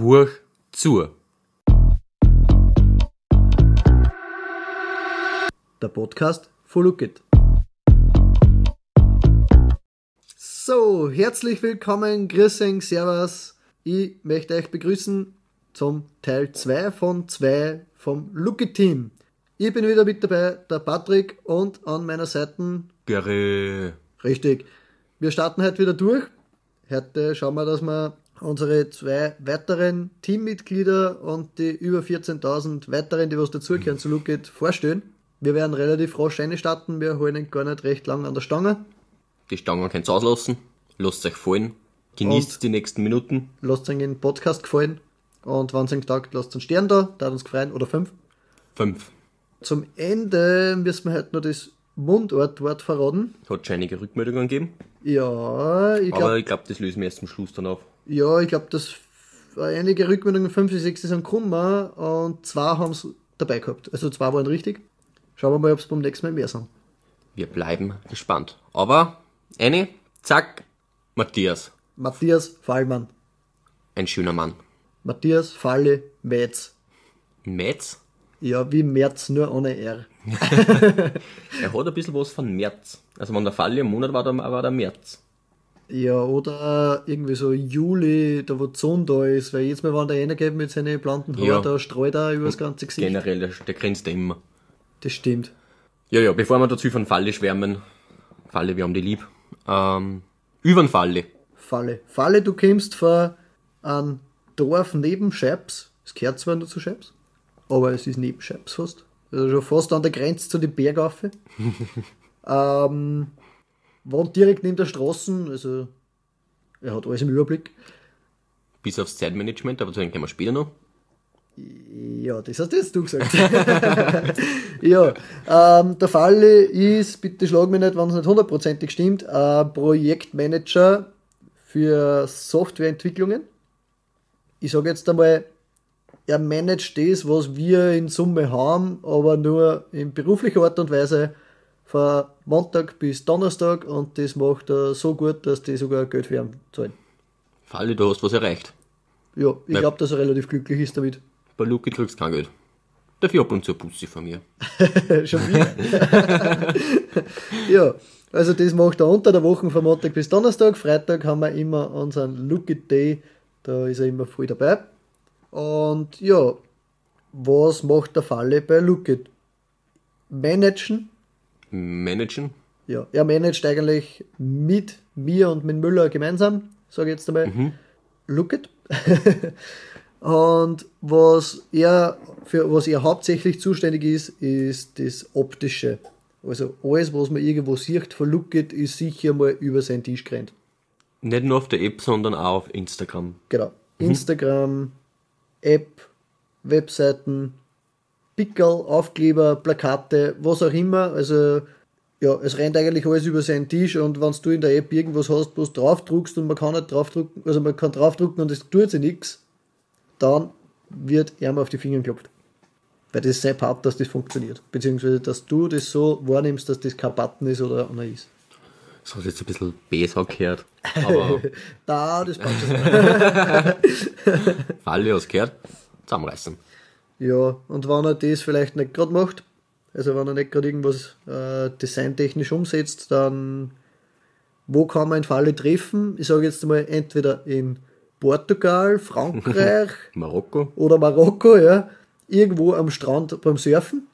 Hurch zu. Der Podcast von Look It. So, herzlich willkommen, Grüßing, Servus. Ich möchte euch begrüßen zum Teil 2 von 2 vom Look It Team. Ich bin wieder mit dabei, der Patrick und an meiner Seite, Gary. richtig, wir starten heute wieder durch. Heute schauen wir, dass wir unsere zwei weiteren Teammitglieder und die über 14.000 weiteren, die was dazugehören zu Look It, vorstellen. Wir werden relativ rasch starten, wir holen ihn gar nicht recht lang an der Stange. Die Stangen könnt ihr auslassen. Lasst euch fallen. Genießt Und- die nächsten Minuten. Lasst euch den Podcast gefallen und wenn es euch taugt, lasst einen Stern da, da uns gefreien, oder fünf. Fünf. Zum Ende müssen wir heute noch das Mundortwort verraten. Hat schon einige Rückmeldungen gegeben. Ja, ich Aber glaube, ich glaube, das lösen wir erst zum Schluss dann auf. Ja, ich glaube, dass einige Rückmeldungen, fünf bis sechs sind gekommen und zwei haben es dabei gehabt. Also zwei waren richtig. Schauen wir mal, ob es beim nächsten Mal mehr sind. Wir bleiben gespannt. Aber, eine, zack, Matthias. Matthias Fallmann. Ein schöner Mann. Matthias Falle Metz. Metz. Ja, wie März, nur ohne R. Er hat ein bisschen was von März. Also wenn der Fall im Monat war, dann war der März. Ja, oder irgendwie so Juli, da wo die Sonne da ist, weil jetzt mal, wenn der reingeht mit seinen blonden Haaren, Ja. da streut er über das ganze Gesicht. Generell, der, der grinst ja immer. Das stimmt. Ja, ja, bevor wir dazu von Falle schwärmen. Falle, wir haben die lieb. Ähm, über den Falle. Falle. Falle, du kommst von einem Dorf neben Scheibs. Es gehört zwar nur zu Scheibs, aber es ist neben Scheibs fast. Also schon fast an der Grenze zu den Bergaufe. ähm, wohnt direkt neben der Straße, also er hat alles im Überblick. Bis aufs Zeitmanagement, aber zu dem kommen wir später noch. Ja, das hast jetzt du gesagt. ja, ähm, der Falle ist, bitte schlag mich nicht, wenn es nicht hundertprozentig stimmt, ein Projektmanager für Softwareentwicklungen. Ich sage jetzt einmal, er managt das, was wir in Summe haben, aber nur in beruflicher Art und Weise von Montag bis Donnerstag und das macht er so gut, dass die sogar Geld für ihn zahlen. Falle, du hast was erreicht. Ja, ich glaube, dass er relativ glücklich ist damit. Bei Luki kriegst du kein Geld. Dafür ab und zu Pussy von mir. Schon wieder. ja, also das macht er unter der Woche von Montag bis Donnerstag. Freitag haben wir immer unseren It Day, da ist er immer voll dabei. Und ja, was macht der Falle bei Look It? Managen. Managen. Ja, er managt eigentlich mit mir und mit Müller gemeinsam, sage ich jetzt einmal. Look It. Und was er, für was er hauptsächlich zuständig ist, ist das Optische. Also alles, was man irgendwo sieht von Look It, ist sicher mal über seinen Tisch gerannt. Nicht nur auf der App, sondern auch auf Instagram. Genau. Instagram, App, Webseiten, Pickel, Aufkleber, Plakate, was auch immer. Also ja, es rennt eigentlich alles über seinen Tisch und wenn du in der App irgendwas hast, du draufdruckst und man kann nicht draufdrucken, also man kann draufdrucken und es tut sich nichts, dann wird er mal auf die Finger geklopft. Weil das ist sein Part, dass das funktioniert. Beziehungsweise, dass du das so wahrnimmst, dass das kein Button ist oder einer ist. Das hat jetzt ein bisschen besser gehört. Aber Da, das passt schon. Falle hast gehört. Zusammenreißen. Ja, und wenn er das vielleicht nicht gerade macht, also wenn er nicht gerade irgendwas äh, designtechnisch umsetzt, dann wo kann man Falle treffen? Ich sage jetzt mal entweder in Portugal, Frankreich Marokko. oder Marokko, ja, irgendwo am Strand beim Surfen.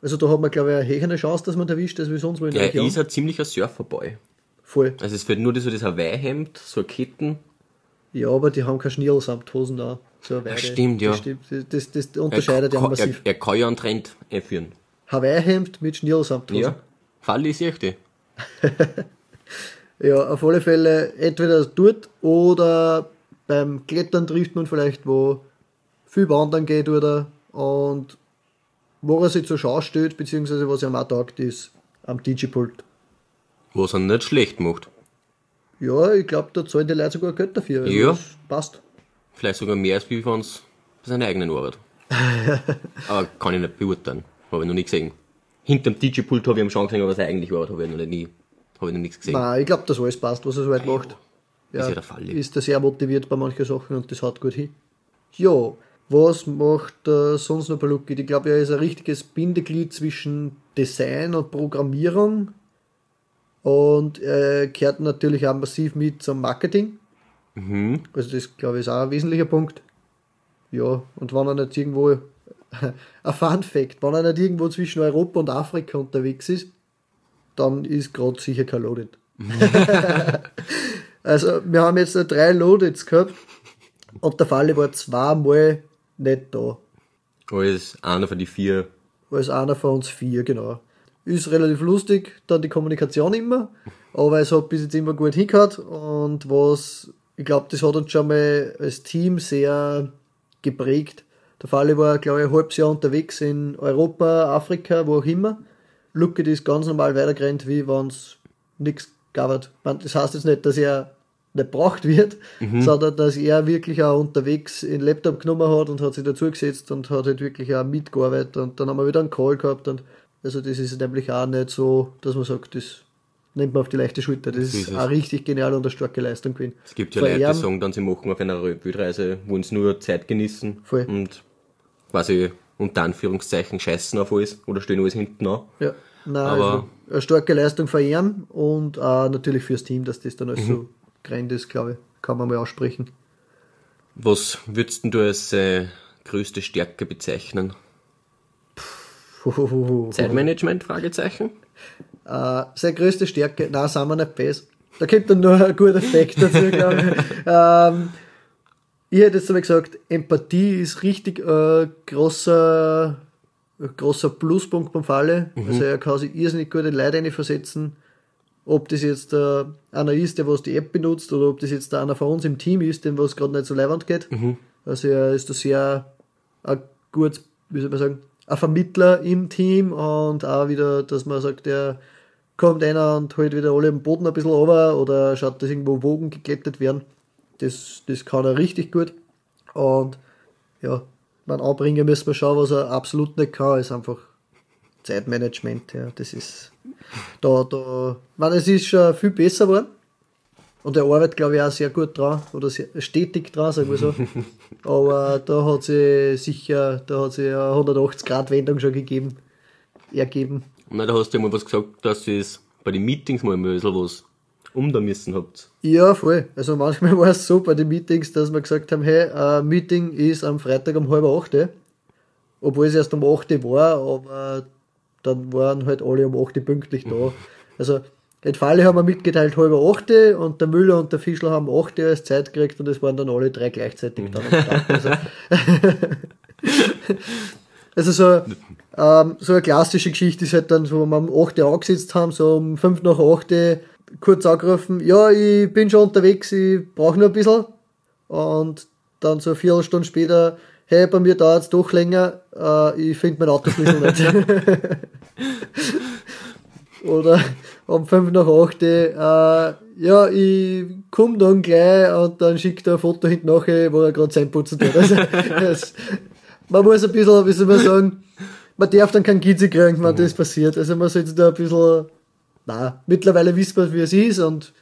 Also da hat man, glaube ich, eine höhere Chance, dass man erwischt, als wie sonst wo in der Er Region. ist ein ziemlicher Surferboy. Voll. Also es fehlt nur so das Hawaii-Hemd, so Ketten. Ja, aber die haben keine Schnirl samt Hosen da. So eine Weide. stimmt, ja. Das, das, das, das Er, unterscheidet ja kann- er, massiv. er kann ja einen Trend einführen. Hawaii-Hemd mit Schnirl samt Hosen. Ja. Falle ist echt. Ja, auf alle Fälle entweder dort oder beim Klettern trifft man vielleicht, wo viel wandern geht oder und wo er sich zur Schau stellt, beziehungsweise was ihm auch taugt, ist am DJ-Pult. Was er nicht schlecht macht. Ja, ich glaube, da zahlen die Leute sogar Geld dafür. Also Ja. Das passt. Vielleicht sogar mehr als wie wenn es bei seiner eigenen Arbeit. aber kann ich nicht beurteilen. Habe ich noch nie gesehen. Hinterm DJ-Pult habe ich ihm schon gesehen, aber was er eigentlich war, habe ich noch nie, habe ich noch nichts gesehen. Nein, ich glaube, dass alles passt, was er so weit macht. Ist ja der Fall. Ist er sehr motiviert bei manchen Sachen und das haut gut hin. Ja, was macht äh, sonst noch Palucki? Ich glaube, er ist ein richtiges Bindeglied zwischen Design und Programmierung. Und er kehrt natürlich auch massiv mit zum Marketing. Mhm. Also das, glaube ich, ist auch ein wesentlicher Punkt. Ja, und wenn er nicht irgendwo, ein Fun Fact, wenn er nicht irgendwo zwischen Europa und Afrika unterwegs ist, dann ist gerade sicher kein Loaded. also wir haben jetzt drei Loadeds gehabt und der Falle war zweimal nicht da. Als einer von die vier. Als einer von uns vier, genau. Ist relativ lustig, dann die Kommunikation immer, aber es hat bis jetzt immer gut hingehört und was, ich glaube, das hat uns schon mal als Team sehr geprägt. Der Falle war, glaube ich, ein halbes Jahr unterwegs in Europa, Afrika, wo auch immer. Luke ist ganz normal weitergerannt, wie wenn es nichts gab. hat. Das heißt jetzt nicht, dass er nicht braucht wird, sondern dass er wirklich auch unterwegs den Laptop genommen hat und hat sich dazugesetzt und hat halt wirklich auch mitgearbeitet und dann haben wir wieder einen Call gehabt und also das ist nämlich auch nicht so, dass man sagt, das nimmt man auf die leichte Schulter. Das ist ist es. eine richtig geniale und eine starke Leistung gewesen. Es gibt ja Von Leute, die sagen dann, sie machen auf einer Wildreise, wollen sie nur Zeit genießen Voll. und quasi unter Anführungszeichen scheißen auf alles oder stehen alles hinten an. Ja, nein, Aber- also eine starke Leistung ihm und auch natürlich fürs Team, dass das dann alles Mhm. so grand ist, glaube ich, kann man mal aussprechen. Was würdest du als äh, größte Stärke bezeichnen? Zeitmanagement? Fragezeichen. Äh, seine größte Stärke, nein, sind wir nicht best. Da kommt dann nur ein guter Effekt dazu, glaube ich. ähm, ich hätte jetzt einmal gesagt, Empathie ist richtig äh, großer, ein großer Pluspunkt beim Falle. Also er kann sich irrsinnig gut in Leute versetzen. Ob das jetzt äh, einer ist, der was die App benutzt, oder ob das jetzt einer von uns im Team ist, dem was gerade nicht so leibend geht. Also er ist da sehr ein gut, wie soll man sagen, ein Vermittler im Team und auch wieder, dass man sagt, der kommt einer und holt wieder alle am Boden ein bisschen runter oder schaut, dass irgendwo Wogen geklettet werden. Das, das kann er richtig gut. Und ja, man anbringen müssen wir schauen, was er absolut nicht kann, ist einfach Zeitmanagement. Ja, das ist da, da, meine, es ist schon viel besser geworden. Und er arbeitet, glaube ich, auch sehr gut dran, oder sehr stetig dran, sagen wir so. Aber da hat sie sicher, da hat sie eine 180-Grad-Wendung schon gegeben, ergeben. Na, da hast du ja mal was gesagt, dass ihr es bei den Meetings mal ein bisschen was um da müssen habt. Ja, voll. Also manchmal war es so bei den Meetings, dass wir gesagt haben, hey, ein Meeting ist am Freitag um halb acht, eh. obwohl es erst um acht war, aber dann waren halt alle um acht pünktlich da. Also in Falle haben wir mitgeteilt halb acht und der Müller und der Fischler haben acht als Zeit gekriegt und es waren dann alle drei gleichzeitig dann am Start. Also, also so, ähm, so eine klassische Geschichte ist halt dann so, wenn wir um 8 Uhr angesetzt haben, so um 5 nach 8 Uhr kurz angerufen, ja, ich bin schon unterwegs, ich brauche nur ein bisschen. Und dann so eine Viertelstunde später, hey, bei mir dauert es doch länger, äh, ich finde mein Autoschlüssel nicht. Oder um 5 nach 8 Uhr, äh, ja, ich komm dann gleich und dann schickt er ein Foto hinten nachher, wo er gerade sein Putzen tut. Also, das, man muss ein bisschen, wie soll man sagen, man darf dann keinen Gizzi kriegen, wenn das passiert. Also man sollte da ein bisschen, na, mittlerweile wissen wir, wie es ist und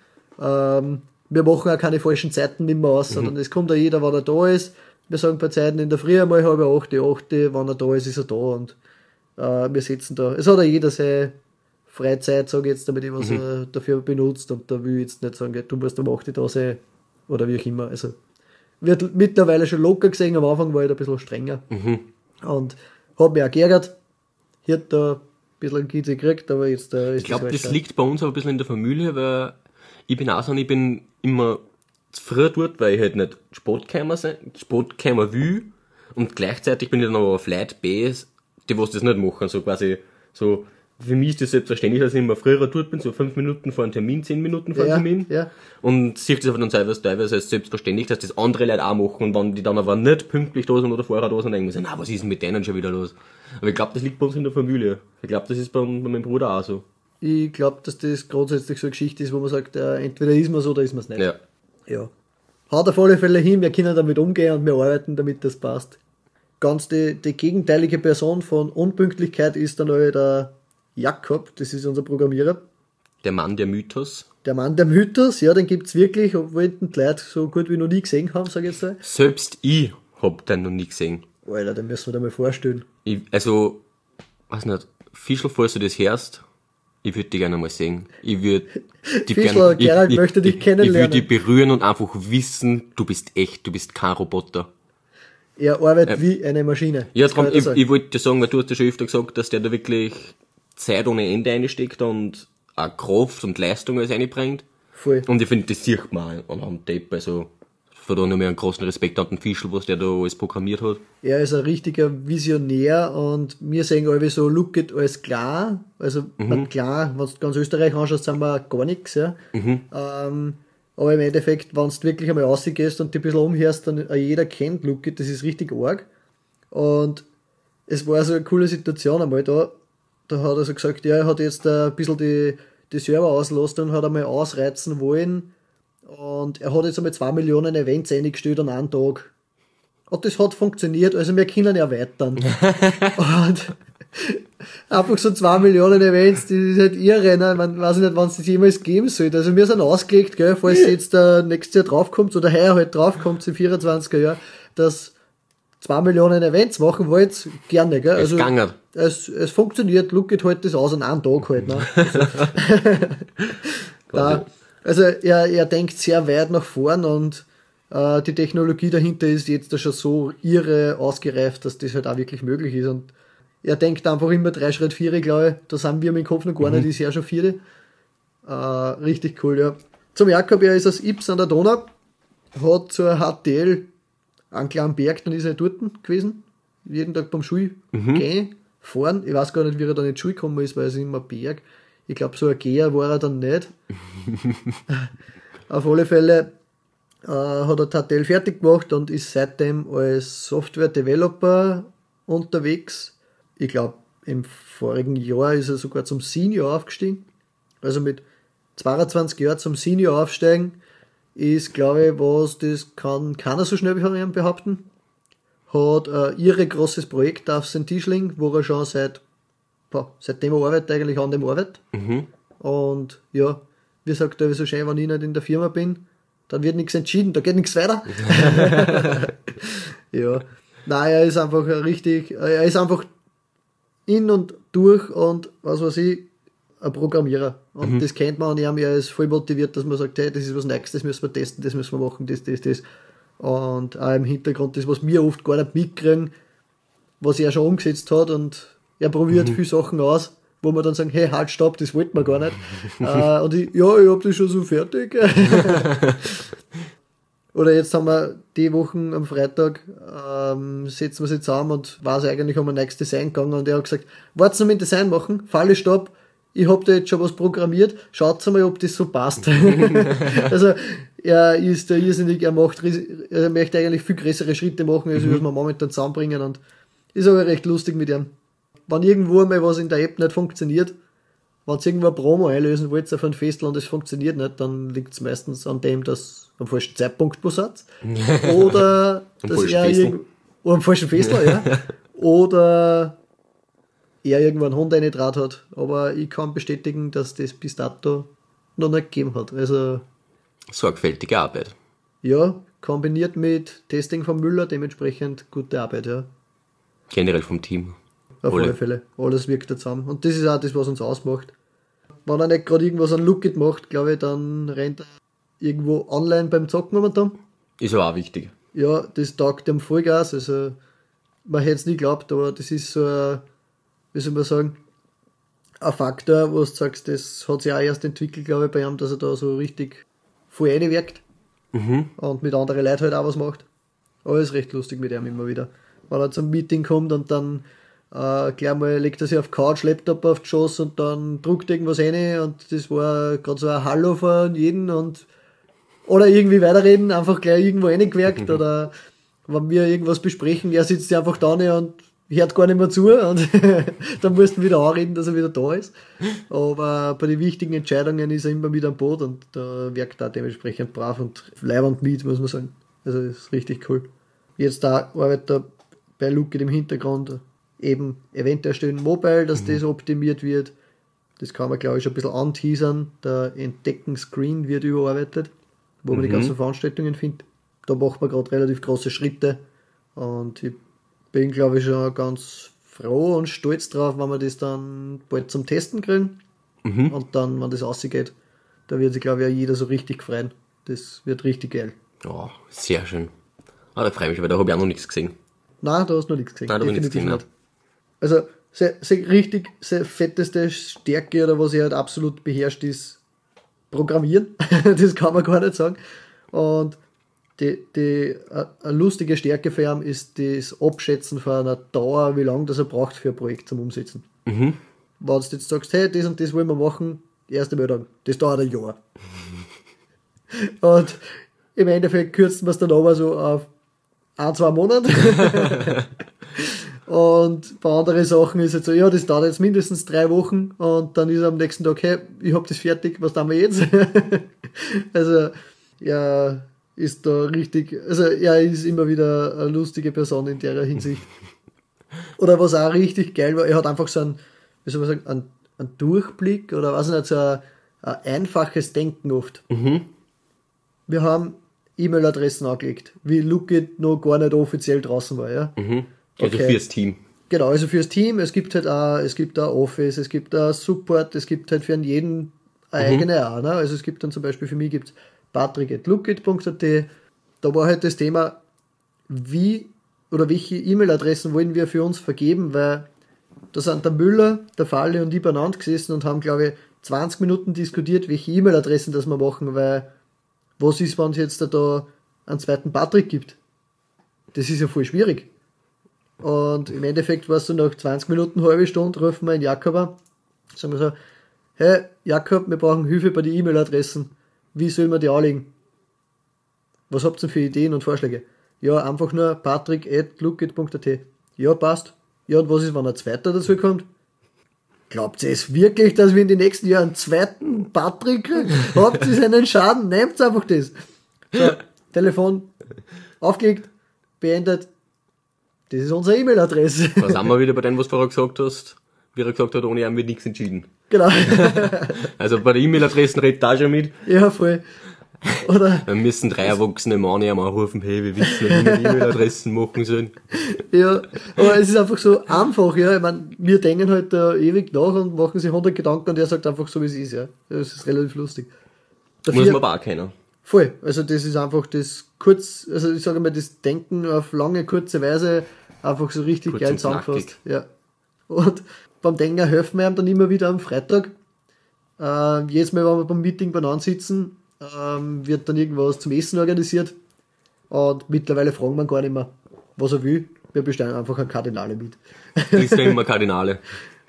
ähm, wir machen auch keine falschen Zeiten nicht mehr aus, sondern es kommt auch jeder, wann er da ist. Wir sagen bei Zeiten in der Früh einmal halb acht, acht, wenn er da ist, ist er da und äh, wir sitzen da. Es hat auch jeder seine Freizeit, sage ich jetzt, damit ich was äh, dafür benutzt und da will ich jetzt nicht sagen, du musst um 8 Uhr da sein oder wie auch immer. Also wird mittlerweile schon locker gesehen, am Anfang war ich da ein bisschen strenger. Und hat mich auch geärgert. Hier hat da ein bisschen Gizzi gekriegt, aber jetzt äh, Ich glaube, das schon- liegt bei uns aber ein bisschen in der Familie, weil ich bin auch so, ich bin immer zu früh dort, weil ich halt nicht Sportkämmer sein, Sportkämmer will. Und gleichzeitig bin ich dann aber auf Leute B, die was das nicht machen, so quasi, so, für mich ist das selbstverständlich, dass ich immer früher dort bin, so fünf Minuten vor einem Termin, zehn Minuten vor einem Ja, Termin. ja. Und sieht das aber dann teilweise, teilweise als selbstverständlich, dass das andere Leute auch machen und wenn die dann aber nicht pünktlich da sind oder vorher da sind, dann denken wir so, na, was ist denn mit denen schon wieder los? Aber ich glaube, das liegt bei uns in der Familie. Ich glaube, das ist bei, bei meinem Bruder auch so. Ich glaube, dass das grundsätzlich so eine Geschichte ist, wo man sagt, äh, entweder ist man es oder ist man es nicht. Ja. ja. Haut auf alle Fälle hin, wir können damit umgehen und wir arbeiten, damit das passt. Ganz die, die gegenteilige Person von Unpünktlichkeit ist dann der Jakob, das ist unser Programmierer. Der Mann der Mythos. Der Mann der Mythos, ja, den gibt's wirklich, obwohl die Leute so gut wie noch nie gesehen haben, sage ich jetzt mal. Selbst ich hab den noch nie gesehen. Alter, den müssen wir dir mal vorstellen. Ich, also, weiß nicht, Fischl, falls du das hörst, ich würde dich gerne mal sehen. Ich würde dich Fischl, Gerald möchte dich Ich kennenlernen. würde dich berühren und einfach wissen, du bist echt, du bist kein Roboter. Er arbeitet wie eine Maschine. Ja, dir ich, ich wollte dir sagen, weil du hast ja schon öfter gesagt, dass der da wirklich Zeit ohne Ende einsteckt und auch Kraft und Leistung alles einbringt. Voll. Und ich finde, das sieht man auch an Tape, also von da noch mehr einen großen Respekt an den Fischl, was der da alles programmiert hat. Er ist ein richtiger Visionär und wir sehen alle so, look it alles klar. Also, man, klar, wenn du ganz Österreich anschaust, sind wir gar nichts, ja. Ähm, aber im Endeffekt, wenn du wirklich einmal rausgehst und dich ein bisschen umhörst, dann äh, jeder kennt look it, das ist richtig arg. Und es war so eine coole Situation einmal da. Da hat er so gesagt, ja, er hat jetzt äh, ein bisschen die, die Server ausgelassen und hat einmal ausreizen wollen. Und er hat jetzt einmal zwei Millionen Events eingestellt an einem Tag. Und das hat funktioniert, also wir können erweitern. und einfach so zwei Millionen Events, das ist halt irre, ne? Man weiß nicht, wann es das jemals geben sollte. Also wir sind ausgelegt, gell, falls jetzt äh, nächstes Jahr draufkommt oder heuer halt draufkommt, im 24er Jahr, dass zwei Millionen Events machen wollt, gerne, gell. Es Also, gegangen. es, es funktioniert, look it halt das aus an einem Tag halt, ne? Da, also er, er denkt sehr weit nach vorn und äh, die Technologie dahinter ist jetzt da schon so irre ausgereift, dass das halt auch wirklich möglich ist. Und er denkt einfach immer drei Schritt vier, glaube ich. Da sind wir im Kopf noch gar nicht, ist ja schon vierte. Äh, richtig cool, ja. Zum Jakob, er ist aus Ips an der Donau, hat zur HTL einen kleinen Berg, dann ist er dort gewesen. Jeden Tag beim Schul gehen, fahren. Ich weiß gar nicht, wie er dann in die Schule gekommen ist, weil es immer ein Berg. Ich glaube, so ein Geher war er dann nicht. Auf alle Fälle äh, hat er Tatel fertig gemacht und ist seitdem als Software-Developer unterwegs. Ich glaube, im vorigen Jahr ist er sogar zum Senior aufgestiegen. Also mit 22 Jahren zum Senior aufsteigen ist, glaube ich, was, das kann keiner so schnell behaupten. Hat ein irre großes Projekt auf St. Tischling, wo er schon seit, boah, seitdem er arbeitet, eigentlich an dem arbeitet. Und ja, wie sagt er so schön, wenn ich nicht in der Firma bin, dann wird nichts entschieden, da geht nichts weiter. ja. Nein, er ist einfach ein richtig, er ist einfach in und durch und was weiß ich, ein Programmierer. Und das kennt man und ihm, er ist voll motiviert, dass man sagt, hey, das ist was Neues, das müssen wir testen, das müssen wir machen, das, das, das. Und auch im Hintergrund, das, was wir oft gar nicht mitkriegen, was er schon umgesetzt hat und er probiert viele Sachen aus, wo wir dann sagen, hey, halt, stopp, das wollten wir gar nicht. äh, und ich, ja, ich hab das schon so fertig. Oder jetzt haben wir die Wochen am Freitag, ähm, setzen wir sie zusammen und weiß eigentlich um ein neues Design gegangen und er hat gesagt, wart's noch mit Design machen, Falle stopp, ich hab da jetzt schon was programmiert, schaut mal, ob das so passt. also er ist da irrsinnig, er macht, er möchte eigentlich viel größere Schritte machen, als was wir momentan zusammenbringen und ist aber recht lustig mit ihm. Wenn irgendwo mal was in der App nicht funktioniert, wenn ihr irgendwo eine Promo einlösen wollt auf ein Festland, das funktioniert nicht, dann liegt es meistens an dem, dass am falschen Zeitpunkt Besatz oder dass er Festel. irgend- oder am falschen Festler, ja. Oder er irgendwo einen Hund Draht hat. Aber ich kann bestätigen, dass das bis dato noch nicht gegeben hat. Also Sorgfältige Arbeit. ja, kombiniert mit Testing von Müller, dementsprechend gute Arbeit, ja. Generell vom Team. Auf Alle. alle Fälle. Alles wirkt da zusammen. Und das ist auch das, was uns ausmacht. Wenn er nicht gerade irgendwas an Lookit macht, glaube ich, dann rennt er irgendwo online beim Zocken momentan. Ist aber auch wichtig. Ja, das taugt dem Vollgas. Also, man hätte es nie geglaubt, aber das ist so ein, wie soll man sagen, ein Faktor, wo du sagst, das hat sich auch erst entwickelt, glaube ich, bei ihm, dass er da so richtig voll reinwirkt und mit anderen Leuten halt auch was macht. Aber ist recht lustig mit ihm immer wieder. Wenn er zum Meeting kommt und dann äh, gleich mal legt er sich auf Couch, Laptop auf die Schoß und dann druckt irgendwas rein und das war gerade so ein Hallo von jedem und oder irgendwie weiterreden, einfach gleich irgendwo reingewerkt oder wenn wir irgendwas besprechen, er sitzt ja einfach da und hört gar nicht mehr zu und dann mussten wir wieder anreden, dass er wieder da ist. Aber bei den wichtigen Entscheidungen ist er immer mit am Boot und da wirkt er dementsprechend brav und leibend mit, muss man sagen. Also das ist richtig cool. Jetzt da arbeitet er bei Luke im Hintergrund eben Event erstellen Mobile, dass das optimiert wird. Das kann man glaube ich schon ein bisschen anteasern. Der Entdecken-Screen wird überarbeitet, wo man die ganzen Veranstaltungen findet. Da macht man gerade relativ große Schritte Und ich bin, glaube ich, schon ganz froh und stolz drauf, wenn wir das dann bald zum Testen kriegen. Und dann, wenn das ausgeht, da wird sich, glaube ich, auch jeder so richtig freuen. Das wird richtig geil. Ja, sehr schön. Ah, da freue ich mich, weil da habe ich auch noch nichts gesehen. Nein, da hast du noch nichts gesehen. Nein, da hab ich nichts gesehen, nicht. Also, se, se richtig, se fetteste Stärke oder was ich halt absolut beherrscht ist, Programmieren. das kann man gar nicht sagen. Und die, die, eine lustige Stärke für ihn ist das Abschätzen von einer Dauer, wie lange das er braucht für ein Projekt zum Umsetzen. Wenn du jetzt sagst, hey, das und das wollen wir machen, erste Meldung, das dauert ein Jahr. und im Endeffekt kürzen wir es dann aber so auf ein, zwei Monate. Und bei anderen Sachen ist jetzt so, ja, das dauert jetzt mindestens drei Wochen und dann ist am nächsten Tag, hey, ich hab das fertig, was tun wir jetzt? also, ja, ist da richtig, also er ist immer wieder eine lustige Person in der Hinsicht. Oder was auch richtig geil war, er hat einfach so ein, wie soll man sagen, ein, ein Durchblick oder was nicht, so ein, ein einfaches Denken oft. Wir haben E-Mail-Adressen angelegt, wie Lookit noch gar nicht offiziell draußen war, ja. Also Okay. fürs Team. Genau, also fürs Team, es gibt halt auch, es gibt auch Office, es gibt auch Support, es gibt halt für jeden eine eigene auch, ne? Also es gibt dann zum Beispiel für mich gibt's patrick.lookit.at, da war halt das Thema, wie oder welche E-Mail-Adressen wollen wir für uns vergeben, weil da sind der Müller, der Falle und ich beieinander gesessen und haben, glaube ich, 20 Minuten diskutiert, welche E-Mail-Adressen das wir machen, weil was ist, wenn es jetzt da einen zweiten Patrick gibt? Das ist ja voll schwierig. Und im Endeffekt war es so nach 20 Minuten, halbe Stunde, rufen wir einen Jakob an. Sagen wir so, hey Jakob, wir brauchen Hilfe bei den E-Mail-Adressen. Wie sollen wir die anlegen? Was habt ihr denn für Ideen und Vorschläge? Ja, einfach nur patrick.lookit.at. Ja, passt. Ja, und was ist, wenn ein zweiter dazu kommt? Glaubt ihr es wirklich, dass wir in den nächsten Jahren einen zweiten Patrick kriegen? Habt ihr einen Schaden? Nehmt einfach das. So, Telefon aufgelegt, beendet. Das ist unsere E-Mail-Adresse. Da sind wir wieder bei dem, was du vorher gesagt hast. Wie er gesagt hat, ohne ihn wird nichts entschieden. Genau. Also bei der E-Mail-Adressen redet da schon mit. Ja, voll. Oder, Wir müssen drei erwachsene Männer einmal rufen, hey, wir wissen nicht, wie wir die E-Mail-Adressen machen sollen. ja, aber es ist einfach so einfach, ja. Ich meine, wir denken halt da ewig nach und machen sich 100 Gedanken und er sagt einfach so, wie es ist, ja. Das ist relativ lustig. Muss Dafür, man aber auch kennen. voll. Also das ist einfach das kurz, also ich sage mal, das Denken auf lange, kurze Weise einfach so richtig Kurz geil zusammengefasst. Ja. Und beim Denken helfen wir ihm dann immer wieder am Freitag. Äh, jedes Mal, wenn wir beim Meeting beieinander sitzen, ähm, wird dann irgendwas zum Essen organisiert. Und mittlerweile fragen wir ihn gar nicht mehr, was er will. Wir bestellen einfach ein Kardinale mit. Ist ja immer Kardinale.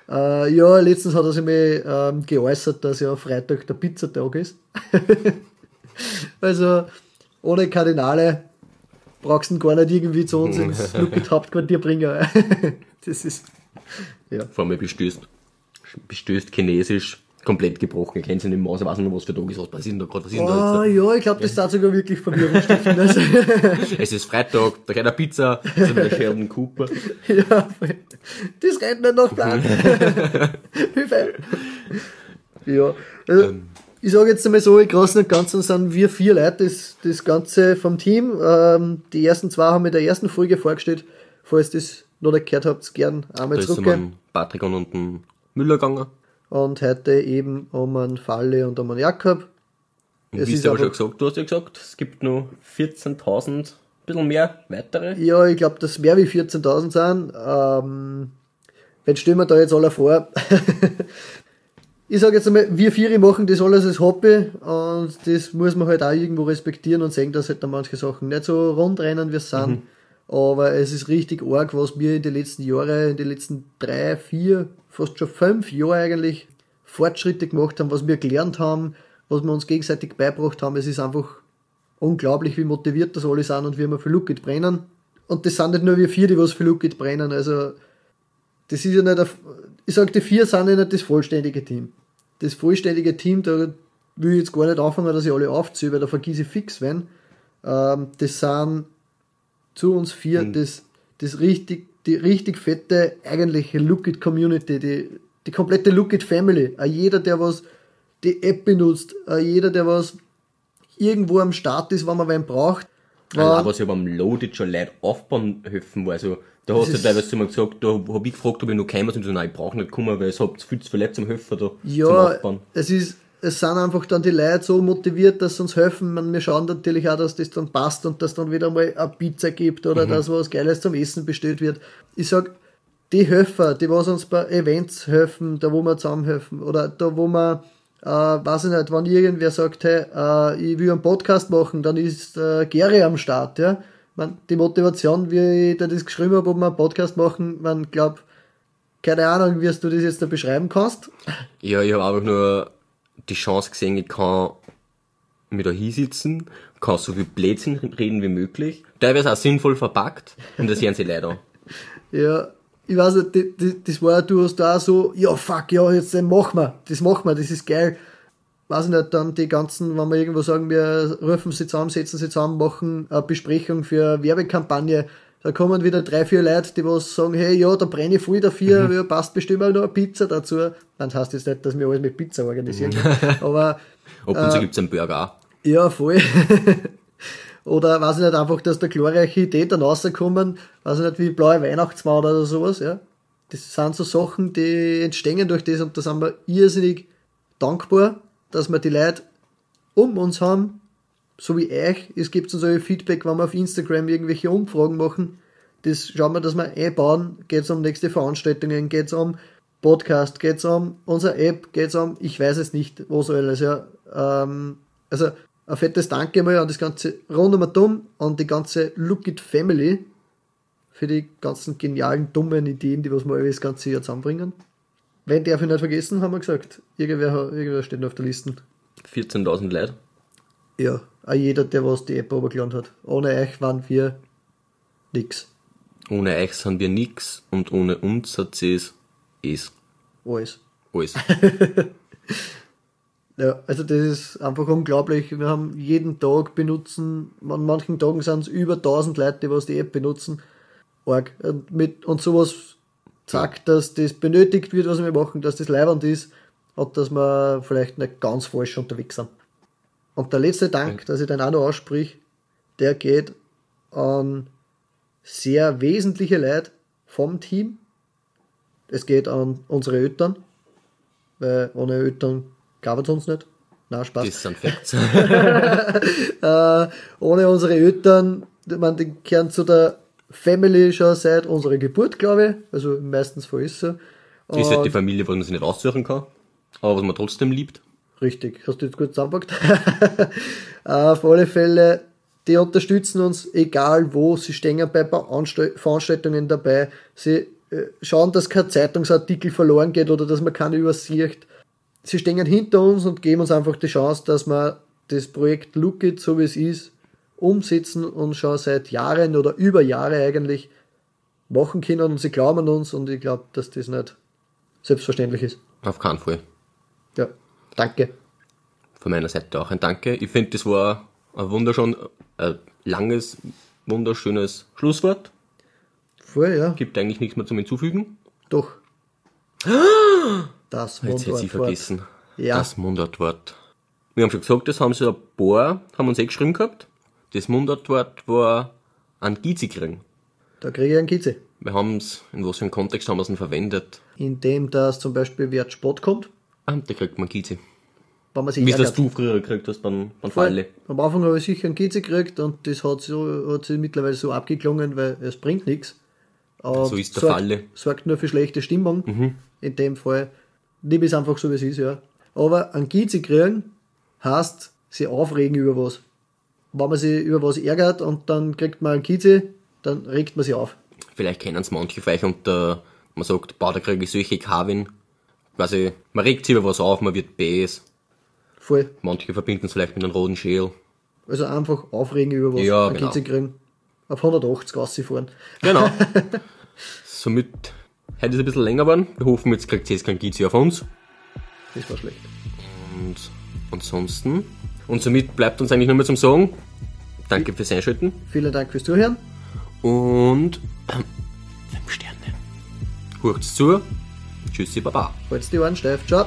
Äh, ja, letztens hat er sich mir ähm, geäußert, dass ja Freitag der Pizzatag ist. also ohne Kardinale brauchst du ihn gar nicht irgendwie zu uns ins Lupit Hauptquartier bringen. das ist ja. Vor allem bestößt, bestößt Chinesisch, komplett gebrochen. Ich kenne sie nicht mehr aus, ich weiß nicht mehr, was für Tag ist, was passiert denn da gerade, was ist denn da Oh, jetzt? ja, ich glaube, das darf sogar wirklich Verwirrung stiften. Also, Es ist Freitag, da geht eine Pizza, das ist der Sheldon Cooper. ja, das rennt nicht nach Plan. Hilfe. Ja, also, ich sage jetzt einmal so, im Großen und Ganzen sind wir vier Leute, das, das Ganze vom Team. Ähm, die ersten zwei haben wir in der ersten Folge vorgestellt. Falls das noch nicht gehört habt, gern einmal Da ist um Patrick und einen Müller gegangen. Und heute eben um einen Falle und um einen Jakob. Und Es wie ist du aber schon gesagt, du hast ja gesagt, es gibt noch 14.000, ein bisschen mehr weitere. Ja, ich glaube, dass mehr wie 14.000 sind. Ähm, jetzt stellen wir da jetzt alle vor. ich sage jetzt einmal, wir vier machen das alles als Hobby und das muss man halt auch irgendwo respektieren und sehen, dass halt da manche Sachen nicht so rund rennen, wie es sind. Aber es ist richtig arg, was wir in den letzten Jahren, in den letzten drei, vier, fast schon fünf Jahren eigentlich Fortschritte gemacht haben, was wir gelernt haben, was wir uns gegenseitig beigebracht haben. Es ist einfach unglaublich, wie motiviert das alle sind und wie wir für Lookit brennen. Und das sind nicht nur wir vier, die was für Lookit brennen. Also, das ist ja nicht, ich sag, die vier sind ja nicht das vollständige Team. Das vollständige Team, da will ich jetzt gar nicht anfangen, dass ich alle aufziehe, weil da vergieße ich fix werden. Ähm, das sind zu uns vier das, das richtig, die richtig fette eigentliche Lookit Community, die, die komplette Lookit Family. Auch jeder, der was die App benutzt, auch jeder, der was irgendwo am Start ist, wenn man wen braucht. Ja. War, Aber sie beim Loaded schon Leute aufbauen helfen, weil so, da hast du teilweise zu mir gesagt, da hab ich gefragt, ob ich noch käme, und so, nein, ich brauche nicht kommen, weil es habt viel zu viele Leute zum Helfen da, zum ja, Aufbauen. es ist, es sind einfach dann die Leute so motiviert, dass sie uns helfen. Man, wir schauen natürlich auch, dass das dann passt und dass dann wieder mal eine Pizza gibt oder dass was Geiles zum Essen bestellt wird. Ich sag, die Helfer, die was uns bei Events helfen, da wo wir zusammenhelfen oder da wo wir, äh, weiß ich nicht, wenn irgendwer sagt, hey, äh, ich will einen Podcast machen, dann ist äh, Gary am Start, ja. Man, die Motivation, wie ich da das geschrieben habe, ob wir einen Podcast machen, man glaubt, keine Ahnung, wie du das jetzt da beschreiben kannst. Ja, ich habe einfach nur die Chance gesehen, ich kann mich da hinsitzen, kann so viel Blödsinn reden wie möglich, teilweise auch sinnvoll verpackt, und das sehen sie leider. Ja, ich weiß nicht, das war, du hast da so, ja fuck, ja, jetzt den machen wir, das machen wir, das ist geil. Weiß ich nicht, dann die ganzen, wenn wir irgendwo sagen, wir rufen sie zusammen, setzen sie zusammen, machen eine Besprechung für eine Werbekampagne, da kommen wieder drei, vier Leute, die was sagen, hey, ja, da brenne ich voll dafür, ja, passt bestimmt auch noch eine Pizza dazu. Dann heißt jetzt nicht, dass wir alles mit Pizza organisieren können, aber Ab und zu gibt's einen Burger auch. ja, voll. oder weiß ich nicht, einfach, dass da glorreiche Ideen dann rauskommen, weiß ich nicht, wie blaue Weihnachtsmann oder sowas, ja. Das sind so Sachen, die entstehen durch das und da sind wir irrsinnig dankbar, dass wir die Leute um uns haben, so wie euch. Es gibt uns auch Feedback, wenn wir auf Instagram irgendwelche Umfragen machen. Das schauen wir, dass wir einbauen. Geht es um nächste Veranstaltungen, geht es um Podcast, geht es um unsere App, geht es um, ich weiß es nicht, was alles, ja. Ähm, also, ein fettes Danke mal an das ganze Rund um Dumm, an die ganze Look It Family für die ganzen genialen, dummen Ideen, die was wir das ganze Jahr zusammenbringen. Wenn darf ich nicht vergessen, haben wir gesagt. Irgendwer, irgendwer steht noch auf der Liste. 14.000 Leute. Ja, auch jeder, der was die App runtergeladen hat. Ohne euch waren wir nix. Ohne euch sind wir nix, und ohne uns hat sie es, es, Alles. alles. Ja, also das ist einfach unglaublich. Wir haben jeden Tag benutzen, an manchen Tagen sind es über 1000 Leute, die was die App benutzen. Arg. Und, mit, und sowas sagt, dass das benötigt wird, was wir machen, dass das leibend ist und dass wir vielleicht nicht ganz falsch unterwegs sind. Und der letzte Dank, dass ich dann auch noch aussprich, der geht an sehr wesentliche Leute vom Team. Es geht an unsere Eltern, weil ohne Eltern gab es uns nicht. Na Spaß. Das sind Facts. Äh, ohne unsere Eltern, meine, die gehören zu der Family schon seit unserer Geburt, glaube ich. Also meistens Fall ist so. ist halt die Familie, was man sich nicht aussuchen kann, aber was man trotzdem liebt. Richtig, hast du jetzt gut zusammengepackt. Auf alle Fälle, die unterstützen uns, egal wo, sie stehen bei Veranstalt- Veranstaltungen dabei, sie äh, schauen, dass kein Zeitungsartikel verloren geht oder dass man keine übersieht. Sie stehen hinter uns und geben uns einfach die Chance, dass wir das Projekt Look It, so wie es ist, umsetzen und schon seit Jahren oder über Jahre eigentlich machen können und sie glauben an uns und ich glaube, dass das nicht selbstverständlich ist. Auf keinen Fall. Ja, danke. Von meiner Seite auch ein Danke. Ich finde, das war ein wunderschön, ein langes, wunderschönes Schlusswort. Voll, ja. Gibt eigentlich nichts mehr zum Hinzufügen. Doch. Das Jetzt hätte ich vergessen. Ja. Das Mundartwort. Wir haben schon gesagt, das haben sie ein paar, haben uns eh geschrieben gehabt. Das Mundartwort war an Gizi kriegen. Da kriege ich einen Kitze. Wir haben es, in was für einem Kontext haben wir es denn verwendet? Indem das zum Beispiel Wert Spott kommt, Ah, da kriegt man Gizi. wenn man sich Wie es das du früher gekriegt hast beim, beim. Falle. Am Anfang habe ich sicher einen Kitze gekriegt und das hat, so, hat sich mittlerweile so abgeklungen, weil es bringt nichts. So ist der sorgt, Falle. Sorgt nur für schlechte Stimmung. In dem Fall. Liebe ist einfach so, wie es ist, ja. Aber einen Kitze kriegen heißt, sie aufregen über was. Wenn man sich über was ärgert und dann kriegt man einen Kitze, dann regt man sich auf. Vielleicht kennen es manche von euch und äh, man sagt, boah, da kriege ich solche Kavin. Also, man regt sich über was auf, man wird bäs. Voll. Manche verbinden es vielleicht mit einem roten Schäl. Also einfach aufregen über was, Ja, genau. Kitze kriegen. Auf 180 rausfahren. Genau. Somit hätte es ein bisschen länger geworden. Wir hoffen, jetzt kriegt es kein Gizi auf uns. Das war schlecht. Und ansonsten. Und somit bleibt uns eigentlich nur mehr zum Sagen. Danke fürs Einschalten. Vielen Dank fürs Zuhören. Und. Ähm, fünf Sterne. Hurcht's zu. Tschüssi, Baba. Holz die Wand, Steff. Ciao.